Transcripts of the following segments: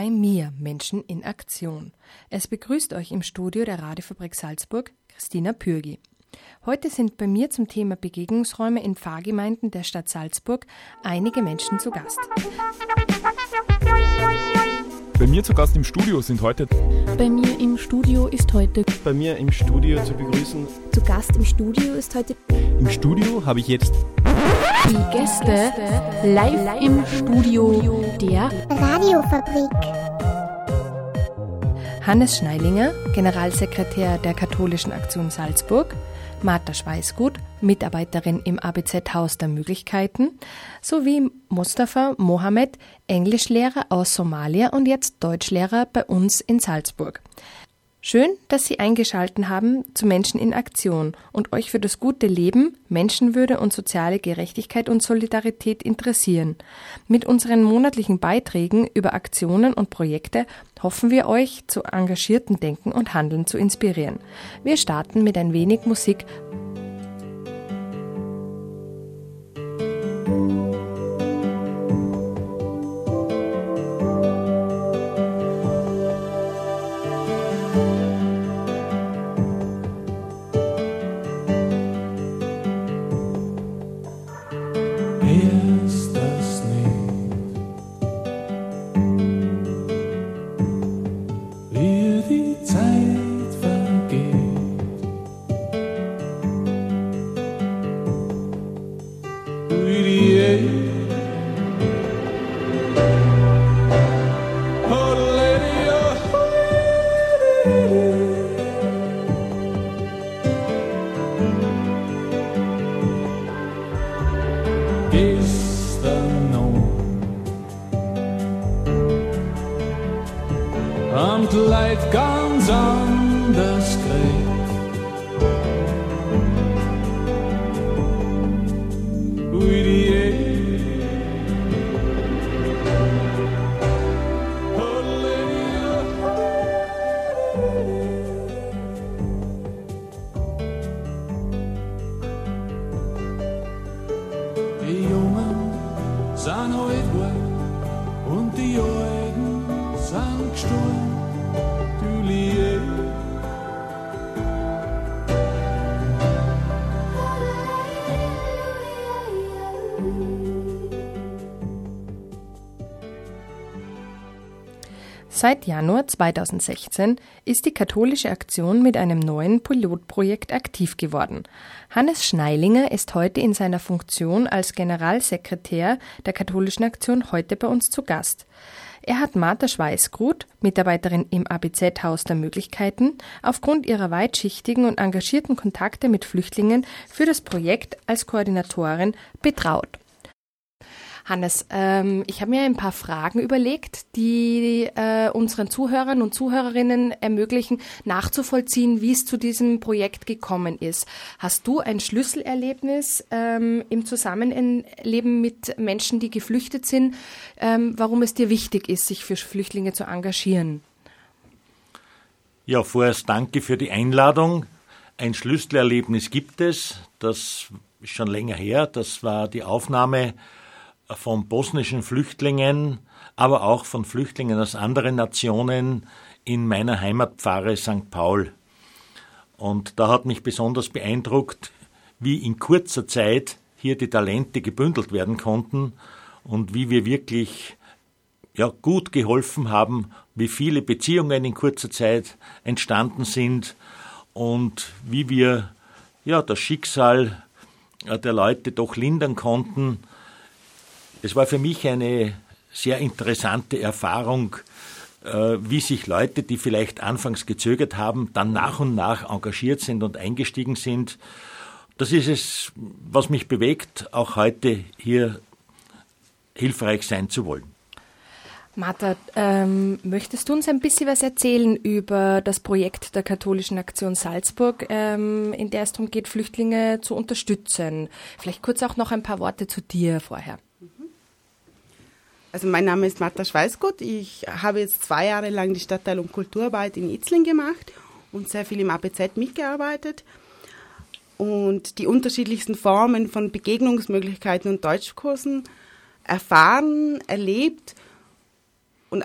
Bei mir, Menschen in Aktion. Es begrüßt euch im Studio der Radiofabrik Salzburg Christina Pürgi. Heute sind bei mir zum Thema Begegnungsräume in Pfarrgemeinden der Stadt Salzburg einige Menschen zu Gast. Bei mir zu Gast im Studio sind heute. Bei mir im Studio ist heute. Bei mir im Studio zu begrüßen. Zu Gast im Studio ist heute. Im Studio habe ich jetzt. Die Gäste live im Studio der Radiofabrik. Hannes Schneilinger, Generalsekretär der Katholischen Aktion Salzburg, Martha Schweißgut, Mitarbeiterin im ABZ-Haus der Möglichkeiten, sowie Mustafa Mohammed, Englischlehrer aus Somalia und jetzt Deutschlehrer bei uns in Salzburg. Schön, dass Sie eingeschalten haben zu Menschen in Aktion und euch für das gute Leben, Menschenwürde und soziale Gerechtigkeit und Solidarität interessieren. Mit unseren monatlichen Beiträgen über Aktionen und Projekte hoffen wir euch zu engagierten Denken und Handeln zu inspirieren. Wir starten mit ein wenig Musik Kleid ganz Seit Januar 2016 ist die katholische Aktion mit einem neuen Pilotprojekt aktiv geworden. Hannes Schneilinger ist heute in seiner Funktion als Generalsekretär der katholischen Aktion heute bei uns zu Gast. Er hat Martha Schweißgrut, Mitarbeiterin im ABZ-Haus der Möglichkeiten, aufgrund ihrer weitschichtigen und engagierten Kontakte mit Flüchtlingen für das Projekt als Koordinatorin betraut. Hannes, ähm, ich habe mir ein paar Fragen überlegt, die äh, unseren Zuhörern und Zuhörerinnen ermöglichen, nachzuvollziehen, wie es zu diesem Projekt gekommen ist. Hast du ein Schlüsselerlebnis ähm, im Zusammenleben mit Menschen, die geflüchtet sind, ähm, warum es dir wichtig ist, sich für Flüchtlinge zu engagieren? Ja, vorerst danke für die Einladung. Ein Schlüsselerlebnis gibt es, das ist schon länger her, das war die Aufnahme von bosnischen Flüchtlingen, aber auch von Flüchtlingen aus anderen Nationen in meiner Heimatpfarre St. Paul. Und da hat mich besonders beeindruckt, wie in kurzer Zeit hier die Talente gebündelt werden konnten und wie wir wirklich ja, gut geholfen haben, wie viele Beziehungen in kurzer Zeit entstanden sind und wie wir ja, das Schicksal der Leute doch lindern konnten, Es war für mich eine sehr interessante Erfahrung, äh, wie sich Leute, die vielleicht anfangs gezögert haben, dann nach und nach engagiert sind und eingestiegen sind. Das ist es, was mich bewegt, auch heute hier hilfreich sein zu wollen. Martha, ähm, möchtest du uns ein bisschen was erzählen über das Projekt der Katholischen Aktion Salzburg, ähm, in der es darum geht, Flüchtlinge zu unterstützen? Vielleicht kurz auch noch ein paar Worte zu dir vorher. Also mein Name ist Martha Schweißgott. Ich habe jetzt zwei Jahre lang die Stadtteil- und Kulturarbeit in Itzling gemacht und sehr viel im APZ mitgearbeitet und die unterschiedlichsten Formen von Begegnungsmöglichkeiten und Deutschkursen erfahren, erlebt und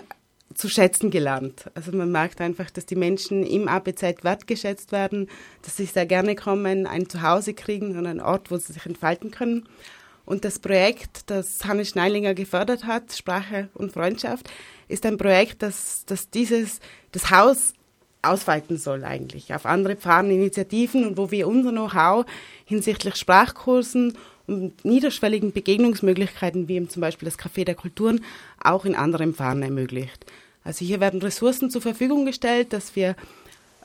zu schätzen gelernt. Also man merkt einfach, dass die Menschen im APZ wertgeschätzt werden, dass sie sehr gerne kommen, ein Zuhause kriegen und einen Ort, wo sie sich entfalten können. Und das Projekt, das Hannes Schneilinger gefördert hat, Sprache und Freundschaft, ist ein Projekt, das, das dieses, das Haus ausweiten soll eigentlich auf andere Pfarreninitiativen und wo wir unser Know-how hinsichtlich Sprachkursen und niederschwelligen Begegnungsmöglichkeiten, wie eben zum Beispiel das Café der Kulturen, auch in anderen Pfarren ermöglicht. Also hier werden Ressourcen zur Verfügung gestellt, dass wir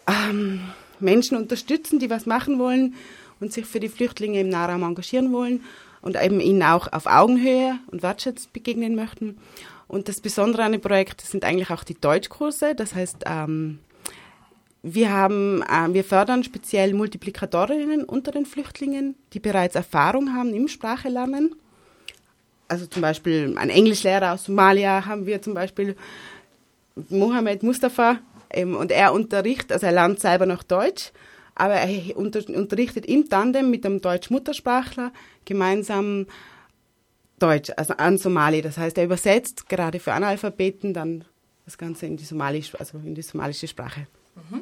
ähm, Menschen unterstützen, die was machen wollen und sich für die Flüchtlinge im Nahraum engagieren wollen und eben ihnen auch auf Augenhöhe und wertschätzend begegnen möchten. Und das Besondere an dem Projekt sind eigentlich auch die Deutschkurse. Das heißt, ähm, wir, haben, äh, wir fördern speziell Multiplikatorinnen unter den Flüchtlingen, die bereits Erfahrung haben im Sprachelernen. Also zum Beispiel ein Englischlehrer aus Somalia haben wir zum Beispiel Mohammed Mustafa ähm, und er unterrichtet, also er lernt selber noch Deutsch, aber er unter, unterrichtet im Tandem mit einem Deutsch-Muttersprachler gemeinsam Deutsch, also an Somali. Das heißt, er übersetzt gerade für Analphabeten dann das Ganze in die, Somalisch, also in die somalische Sprache. Mhm.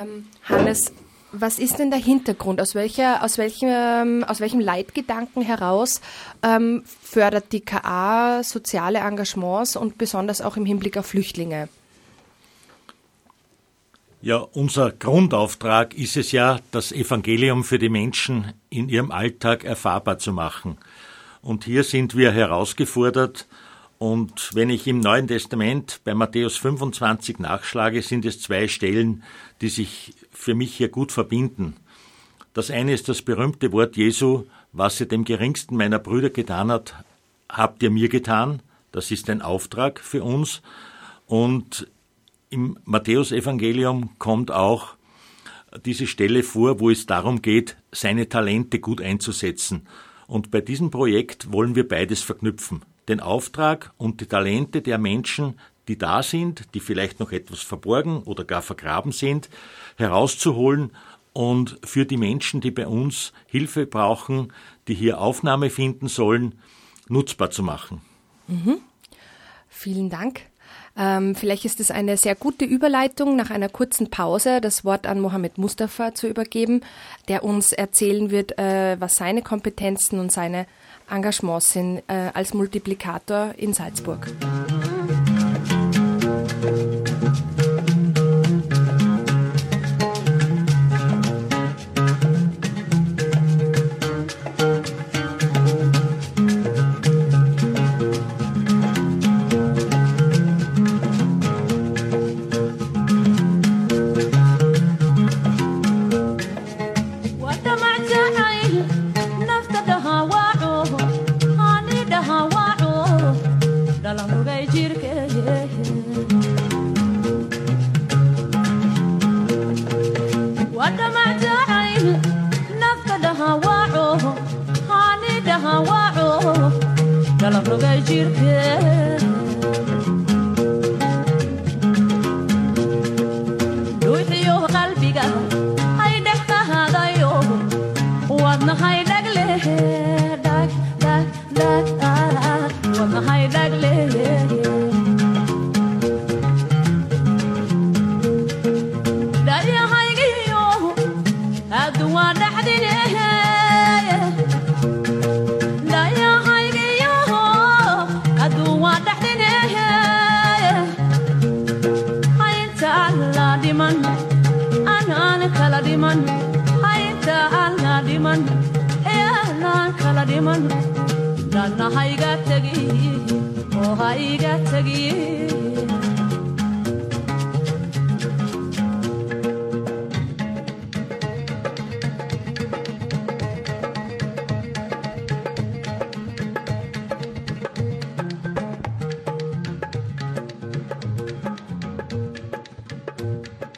Ähm, Hannes, was ist denn der Hintergrund? Aus, welcher, aus, welchem, aus welchem Leitgedanken heraus ähm, fördert die KA soziale Engagements und besonders auch im Hinblick auf Flüchtlinge? Ja, unser Grundauftrag ist es ja, das Evangelium für die Menschen in ihrem Alltag erfahrbar zu machen. Und hier sind wir herausgefordert. Und wenn ich im Neuen Testament bei Matthäus 25 nachschlage, sind es zwei Stellen, die sich für mich hier gut verbinden. Das eine ist das berühmte Wort Jesu, was ihr dem geringsten meiner Brüder getan hat, habt ihr mir getan. Das ist ein Auftrag für uns. Und im Matthäusevangelium kommt auch diese Stelle vor, wo es darum geht, seine Talente gut einzusetzen. Und bei diesem Projekt wollen wir beides verknüpfen. Den Auftrag und die Talente der Menschen, die da sind, die vielleicht noch etwas verborgen oder gar vergraben sind, herauszuholen und für die Menschen, die bei uns Hilfe brauchen, die hier Aufnahme finden sollen, nutzbar zu machen. Mhm. Vielen Dank. Ähm, vielleicht ist es eine sehr gute Überleitung, nach einer kurzen Pause das Wort an Mohammed Mustafa zu übergeben, der uns erzählen wird, äh, was seine Kompetenzen und seine Engagements sind äh, als Multiplikator in Salzburg. danna جيركان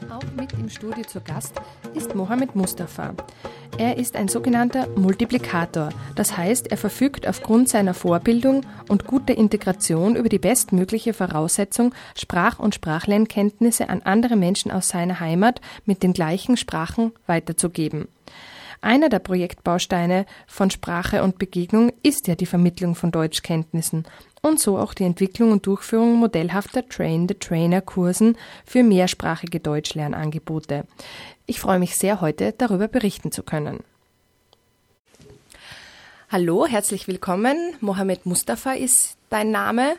Auch mit im Studio zu Gast ist Mohammed Mustafa. Er ist ein sogenannter Multiplikator, das heißt, er verfügt aufgrund seiner Vorbildung und guter Integration über die bestmögliche Voraussetzung, Sprach- und Sprachlernkenntnisse an andere Menschen aus seiner Heimat mit den gleichen Sprachen weiterzugeben. Einer der Projektbausteine von Sprache und Begegnung ist ja die Vermittlung von Deutschkenntnissen und so auch die Entwicklung und Durchführung modellhafter Train-the-Trainer-Kursen für mehrsprachige Deutschlernangebote. Ich freue mich sehr, heute darüber berichten zu können. Hallo, herzlich willkommen. Mohammed Mustafa ist dein Name.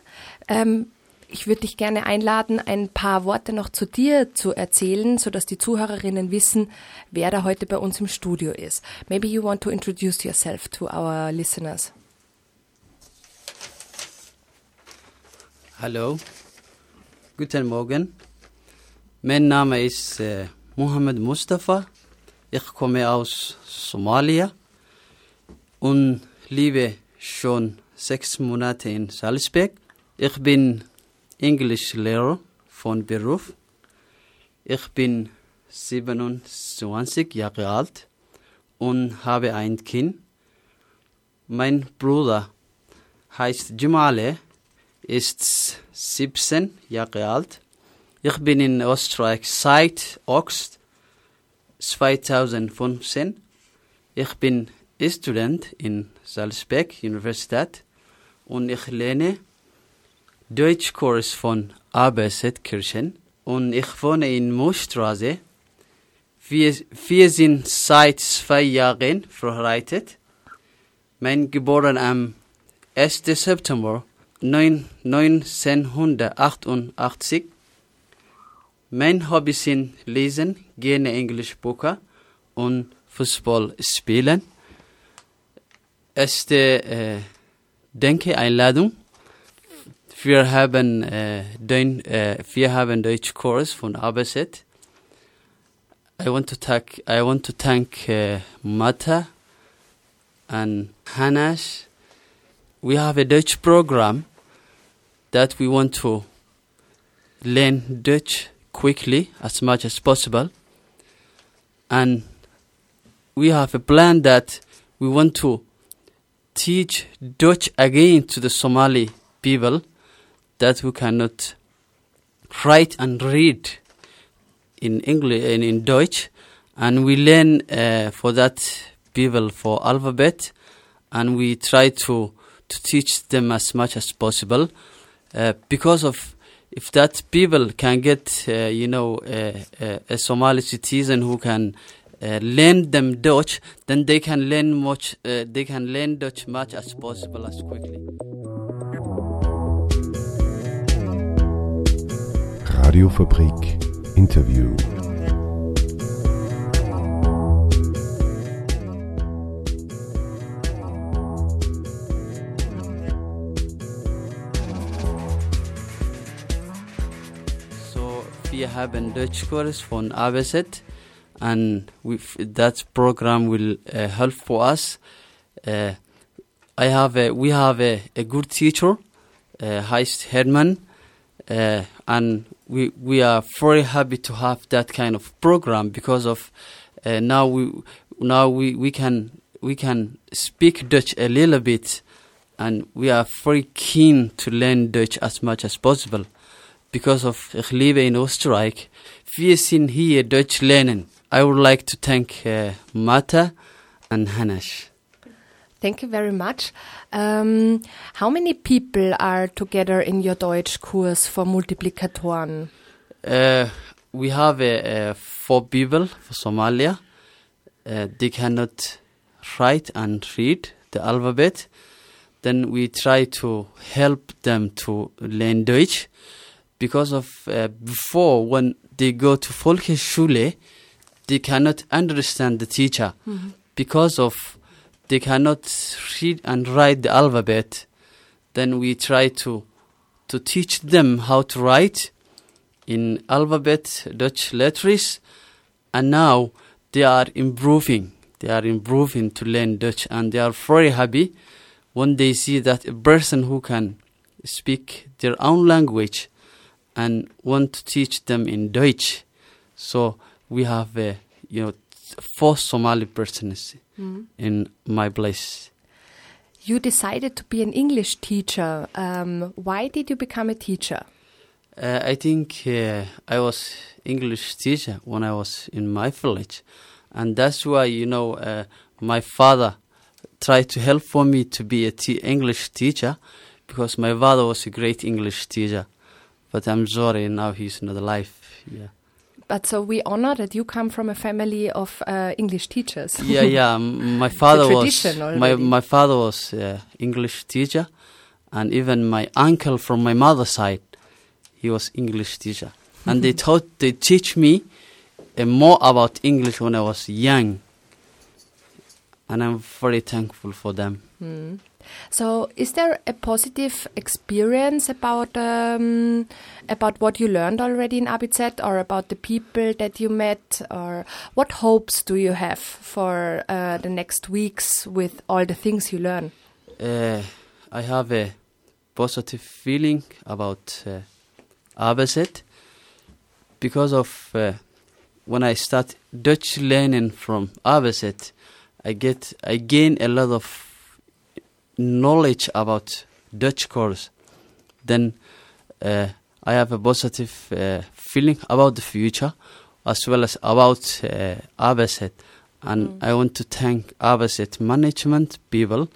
Ähm, ich würde dich gerne einladen, ein paar Worte noch zu dir zu erzählen, sodass die Zuhörerinnen wissen, wer da heute bei uns im Studio ist. Maybe you want to introduce yourself to our listeners. Hallo, guten Morgen. Mein Name ist äh, Mohammed Mustafa. Ich komme aus Somalia und lebe schon sechs Monate in Salzburg. Ich bin Englischlehrer von Beruf. Ich bin 27 Jahre alt und habe ein Kind. Mein Bruder heißt Jumale, ist 17 Jahre alt. Ich bin in Österreich seit August 2015. Ich bin Student in Salzburg Universität und ich lerne Deutschkurs von ABZ Kirchen und ich wohne in Moosstraße. Wir, wir sind seit zwei Jahren verheiratet. Mein geboren am 1. September 1988. Mein Hobby sind Lesen, gerne Englischbücher und Fußball spielen. Erste äh, eh, Denke Einladung. Wir haben eh, äh, den, äh, eh, wir haben Deutschkurs von ABZ. I want to thank I want to thank uh, Mata and Hanash. We have a Dutch program that we want to learn Dutch quickly as much as possible. And we have a plan that we want to teach Dutch again to the Somali people that who cannot write and read in English and in Dutch, and we learn uh, for that people for alphabet, and we try to to teach them as much as possible, uh, because of if that people can get uh, you know a Somali citizen who can uh, learn them Dutch, then they can learn much. Uh, they can learn Dutch much as possible as quickly. Radiofabrik Interview. Wir haben Deutschkurs von ABZ and that program will uh, help for us. Uh, I have a, we have a, a good teacher, uh, heißt Herman, uh, and we we are very happy to have that kind of program because of uh, now we now we, we can we can speak Dutch a little bit, and we are very keen to learn Dutch as much as possible because of ich lebe in Österreich. Wir sind hier Deutsch lernen. I would like to thank uh, Mata and Hanash. Thank you very much. Um, how many people are together in your Deutsch course for Multiplikatoren? Uh, we have uh, four people for Somalia. Uh, they cannot write and read the alphabet. Then we try to help them to learn Deutsch because of uh, before when they go to Volksschule, they cannot understand the teacher Mhm. because of they cannot read and write the alphabet, then we try to to teach them how to write in alphabet Dutch letters, and now they are improving. They are improving to learn Dutch, and they are very happy when they see that a person who can speak their own language and want to teach them in Deutsch. So we have, uh, you know, four Somali persons Mhm. in my place. You decided to be an English teacher. Um, why did you become a teacher? Uh, I think uh, I was English teacher when I was in my village, and that's why you know uh, my father tried to help for me to be a English teacher because my father was a great English teacher, but I'm sorry now he's not alive. Yeah. But so we honor that you come from a family of uh, English teachers. yeah, yeah. My father was my my father was uh, English teacher, and even my uncle from my mother's side, he was English teacher, and they taught they teach me uh, more about English when I was young, and I'm very thankful for them. Hmm. So, is there a positive experience about um, about what you learned already in ABZ, or about the people that you met, or what hopes do you have for uh, the next weeks with all the things you learn? Uh, I have a positive feeling about uh, because of uh, when I start Dutch learning from ABZ, I get I gain a lot of knowledge about Dutch course. Then uh, I have a positive uh, feeling about the future as well as about uh, ABZ. And I want to thank ABZ management people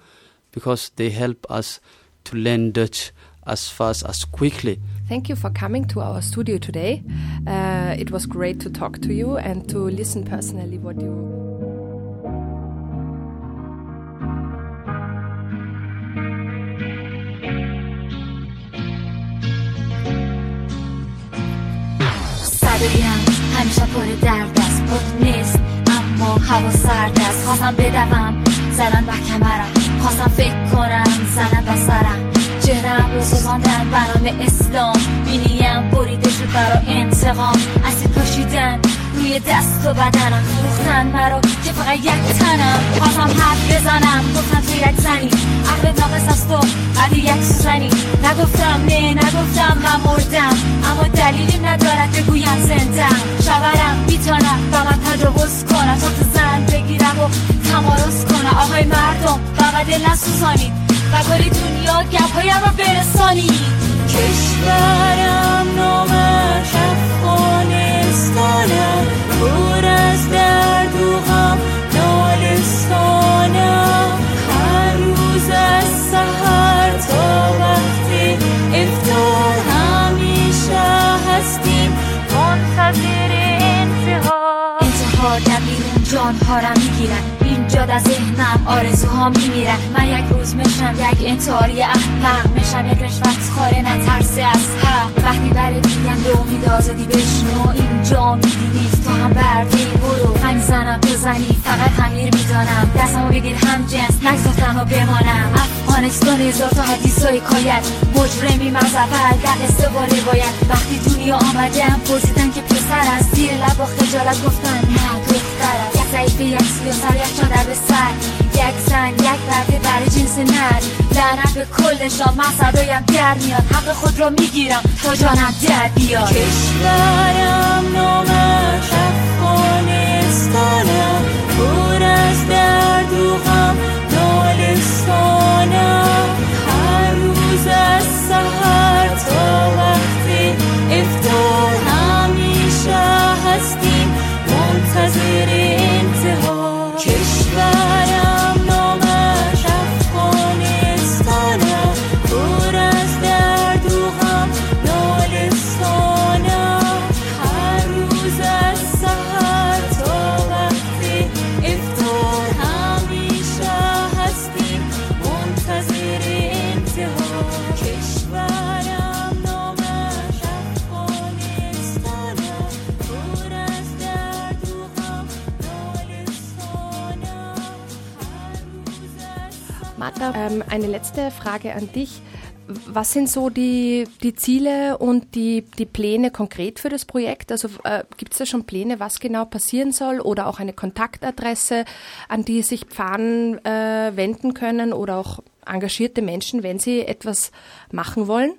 because they help us to learn Dutch as fast as quickly. Thank you for coming to our studio today. Uh, it was great to talk to you and to listen personally what you. همیشه پر درد است خود نیست اما هوا سرد است. خواستم بدوم زدن به کمرم. خواستم فکر کنم زدن به سرم. چهرم رو سوزاندن برام اسلام. بینیم بریده شد برا انتقام. روی دست و بدنم فروختن مرا که فقط یک تنم. خواستم حرف بزنم. گفتم تو یک زنی. عقلت ناقص است و بعد یک سوزنی. نگفتم نه نگفتم من مردم. اما دلیلی ندارد بگویم زندم. شورم می‌تونم و من تجاوز تا تو زن بگیرم و تمارز کنم آقای مردم فقط دل نسوزانید و کلی دنیا گپهایم رو برسانید کشورم نامش افغانستانم پر از درد هر روز از سحر تا همیشه هستیم. منتظر انتها. می‌گیرن. اینجا در ذهنم. آرزوها میمیرن. من یک روز میشم یک انتحاری احمق. میشم یک رشوت خاره نترسه از حق. وقتی برات میگن به امید آزادی بشنو. اینجا میدینی تو هم بردی. برو. هم زنم بزنی فقط همیر می‌دانم. دستمو بگیر هم جنس. نگذاشتم و بمانم. افغانستان هزار تا حدیث و حکایت مجرمی مذبل در و روایت. وقتی دنیا آمدم پرسیدن که پسر است زیر لب با خجالت گفتن نه. ضعیفه یک سیاسر یک چادر به سر. یک زن یک برده برای جنس نر لعنت به کلشان من صدایم در میاد. حق خود را می‌گیرم تا جانم در بیاد. کشورم نامش افغانستانم. پر از درد eine letzte Frage an dich. Was sind so die, die Ziele und die, die Pläne konkret für das Projekt? Also äh, gibt es da schon Pläne, was genau passieren soll oder auch eine Kontaktadresse, an die sich Pfaden äh, wenden können oder auch engagierte Menschen, wenn sie etwas machen wollen?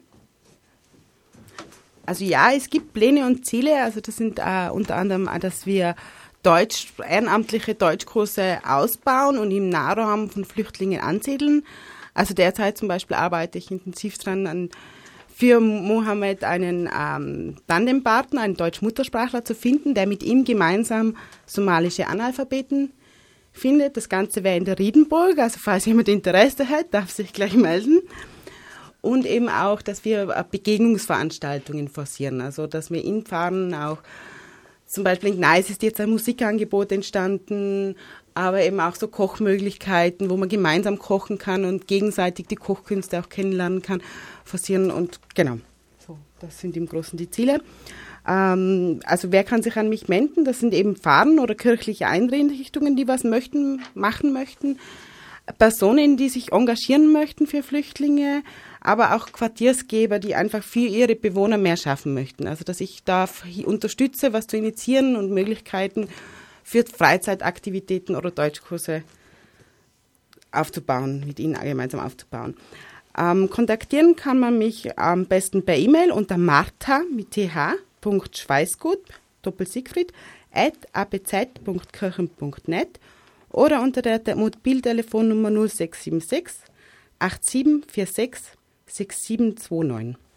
Also ja, es gibt Pläne und Ziele. Also das sind äh, unter anderem, dass wir Deutsch, ehrenamtliche Deutschkurse ausbauen und im Nahraum von Flüchtlingen ansiedeln. Also derzeit zum Beispiel arbeite ich intensiv dran an für Mohammed einen ähm, Tandempartner, einen Deutsch-Muttersprachler zu finden, der mit ihm gemeinsam somalische Analphabeten findet. Das Ganze wäre in der Riedenburg, also falls jemand Interesse hat, darf sich gleich melden. Und eben auch, dass wir äh, Begegnungsveranstaltungen forcieren, also dass wir in Pfarren auch zum Beispiel in Gneis ist jetzt ein Musikangebot entstanden, aber eben auch so Kochmöglichkeiten, wo man gemeinsam kochen kann und gegenseitig die Kochkünste auch kennenlernen kann, forcieren und genau. So, das sind im Großen die Ziele. Ähm, also wer kann sich an mich wenden? Das sind eben Pfarren oder kirchliche Einrichtungen, die was möchten, machen möchten. Personen, die sich engagieren möchten für Flüchtlinge, aber auch Quartiersgeber, die einfach für ihre Bewohner mehr schaffen möchten. Also dass ich da unterstütze, was zu initiieren und Möglichkeiten für Freizeitaktivitäten oder Deutschkurse aufzubauen, mit ihnen gemeinsam aufzubauen. Ähm, kontaktieren kann man mich am besten per E-Mail unter martha mit th.schweißgut, Doppel-Siegfried, at apz.kirchen.net oder unter der Mobiltelefonnummer 0676 8746 6729.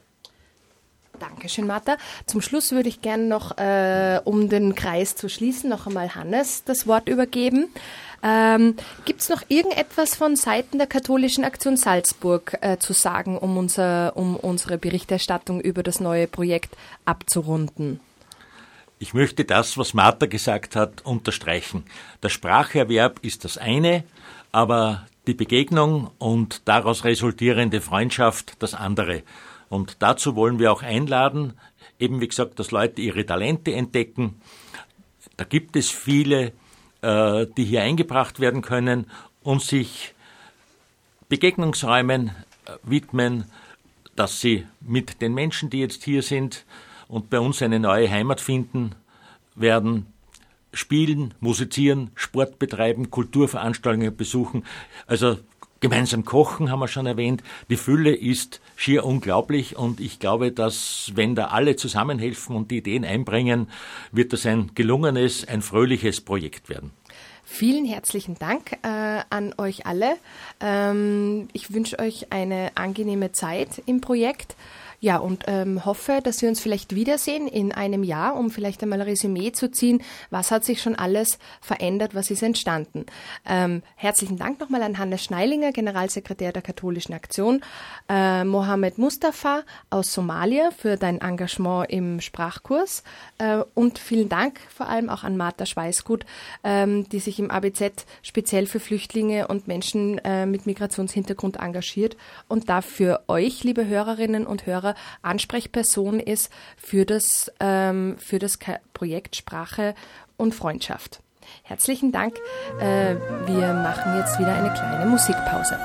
Dankeschön, Martha. Zum Schluss würde ich gerne noch, äh, um den Kreis zu schließen, noch einmal Hannes das Wort übergeben. Ähm, Gibt es noch irgendetwas von Seiten der Katholischen Aktion Salzburg äh, zu sagen, um, unser, um unsere Berichterstattung über das neue Projekt abzurunden? Ich möchte das, was Martha gesagt hat, unterstreichen. Der Spracherwerb ist das eine, aber die Begegnung und daraus resultierende Freundschaft das andere. Und dazu wollen wir auch einladen, eben wie gesagt, dass Leute ihre Talente entdecken. Da gibt es viele, äh, die hier eingebracht werden können und sich Begegnungsräumen äh, widmen, dass sie mit den Menschen, die jetzt hier sind und bei uns eine neue Heimat finden werden, spielen, musizieren, Sport betreiben, Kulturveranstaltungen besuchen. Also gemeinsam kochen haben wir schon erwähnt. Die Fülle ist schier unglaublich und ich glaube, dass wenn da alle zusammenhelfen und die Ideen einbringen, wird das ein gelungenes, ein fröhliches Projekt werden. Vielen herzlichen Dank äh, an euch alle. Ähm, ich wünsche euch eine angenehme Zeit im Projekt. Ja, und ähm, hoffe, dass wir uns vielleicht wiedersehen in einem Jahr, um vielleicht einmal ein Resümee zu ziehen, was hat sich schon alles verändert, was ist entstanden. Ähm, herzlichen Dank nochmal an Hannes Schneilinger, Generalsekretär der Katholischen Aktion, äh, Mohammed Mustafa aus Somalia für dein Engagement im Sprachkurs äh, und vielen Dank vor allem auch an Martha Schweißgut, ähm, die sich im ABZ speziell für Flüchtlinge und Menschen äh, mit Migrationshintergrund engagiert und dafür euch, liebe Hörerinnen und Hörer, Ansprechperson ist für das, ähm, für das Projekt Sprache und Freundschaft. Herzlichen Dank. Äh, wir machen jetzt wieder eine kleine Musikpause.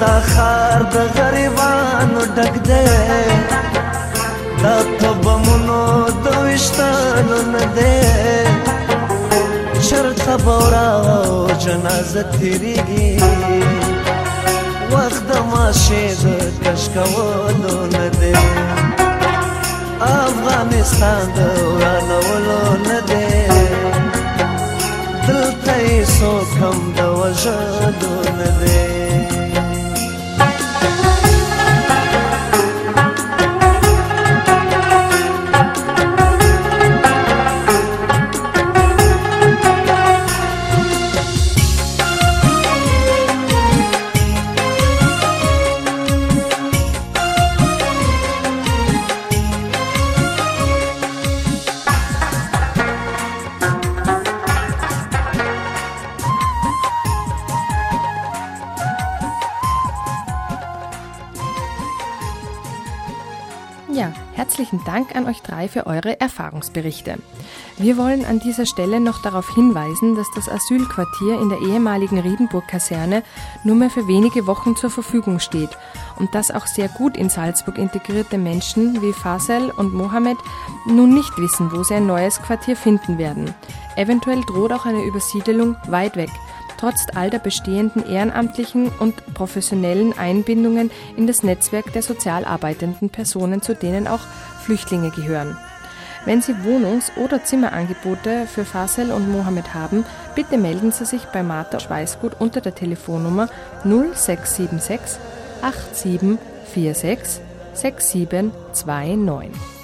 دا خار د غریبانو ډک دی. دا په بمونو د وشتانو نه دی. چرته به ورا جنازه تیریږي. وخت د ماشې د کش کولو نه دی. افغانستان د ورانولو نه دی. دلته یې څوک هم د وژلو نه دی. Dank an euch drei für eure Erfahrungsberichte. Wir wollen an dieser Stelle noch darauf hinweisen, dass das Asylquartier in der ehemaligen Riedenburg-Kaserne nur mehr für wenige Wochen zur Verfügung steht und dass auch sehr gut in Salzburg integrierte Menschen wie Fasel und Mohammed nun nicht wissen, wo sie ein neues Quartier finden werden. Eventuell droht auch eine Übersiedelung weit weg trotz all der bestehenden ehrenamtlichen und professionellen Einbindungen in das Netzwerk der sozial arbeitenden Personen, zu denen auch Flüchtlinge gehören. Wenn Sie Wohnungs- oder Zimmerangebote für Fasel und Mohammed haben, bitte melden Sie sich bei Martha Schweißgut unter der Telefonnummer 0676 8746 6729.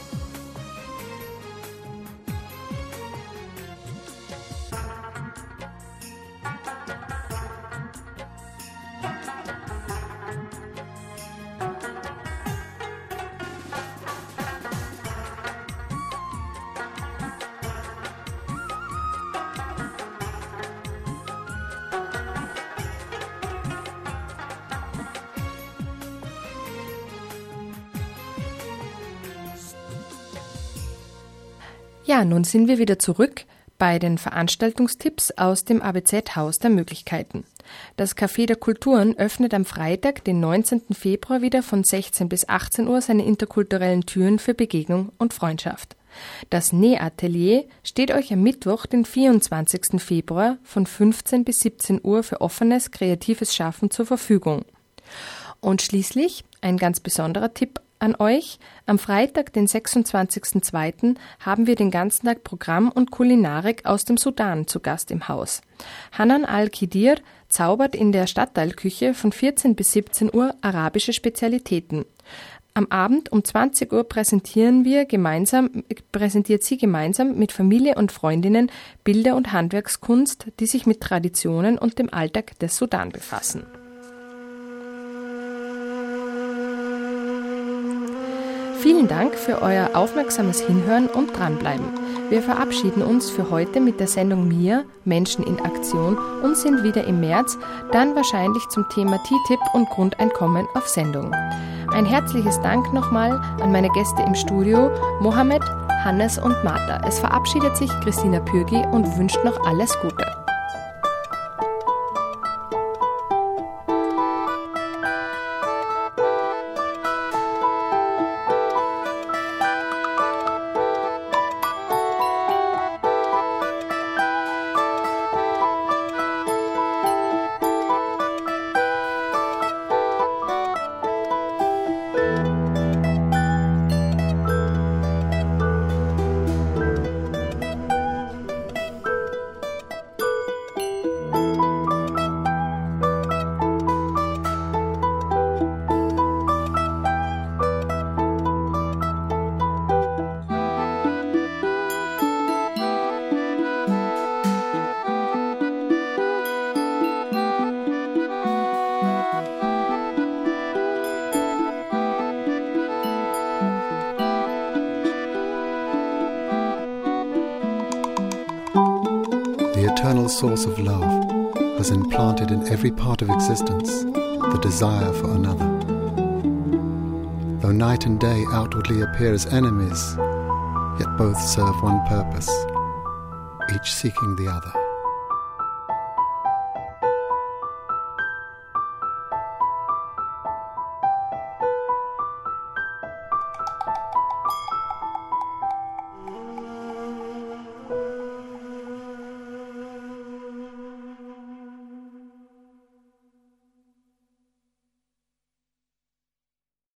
Ja, nun sind wir wieder zurück bei den Veranstaltungstipps aus dem ABZ-Haus der Möglichkeiten. Das Café der Kulturen öffnet am Freitag, den 19. Februar wieder von 16 bis 18 Uhr seine interkulturellen Türen für Begegnung und Freundschaft. Das Nähatelier steht euch am Mittwoch, den 24. Februar von 15 bis 17 Uhr für offenes, kreatives Schaffen zur Verfügung. Und schließlich ein ganz besonderer Tipp an euch. Am Freitag, den 26.02., haben wir den ganzen Tag Programm und Kulinarik aus dem Sudan zu Gast im Haus. Hanan al-Kidir zaubert in der Stadtteilküche von 14 bis 17 Uhr arabische Spezialitäten. Am Abend um 20 Uhr präsentieren wir gemeinsam, präsentiert sie gemeinsam mit Familie und Freundinnen Bilder und Handwerkskunst, die sich mit Traditionen und dem Alltag des Sudan befassen. Vielen Dank für euer aufmerksames Hinhören und Dranbleiben. Wir verabschieden uns für heute mit der Sendung Mir, Menschen in Aktion und sind wieder im März, dann wahrscheinlich zum Thema TTIP und Grundeinkommen auf Sendung. Ein herzliches Dank nochmal an meine Gäste im Studio, Mohammed, Hannes und Martha. Es verabschiedet sich Christina Pürgi und wünscht noch alles Gute. Eternal source of love has implanted in every part of existence the desire for another. Though night and day outwardly appear as enemies, yet both serve one purpose, each seeking the other.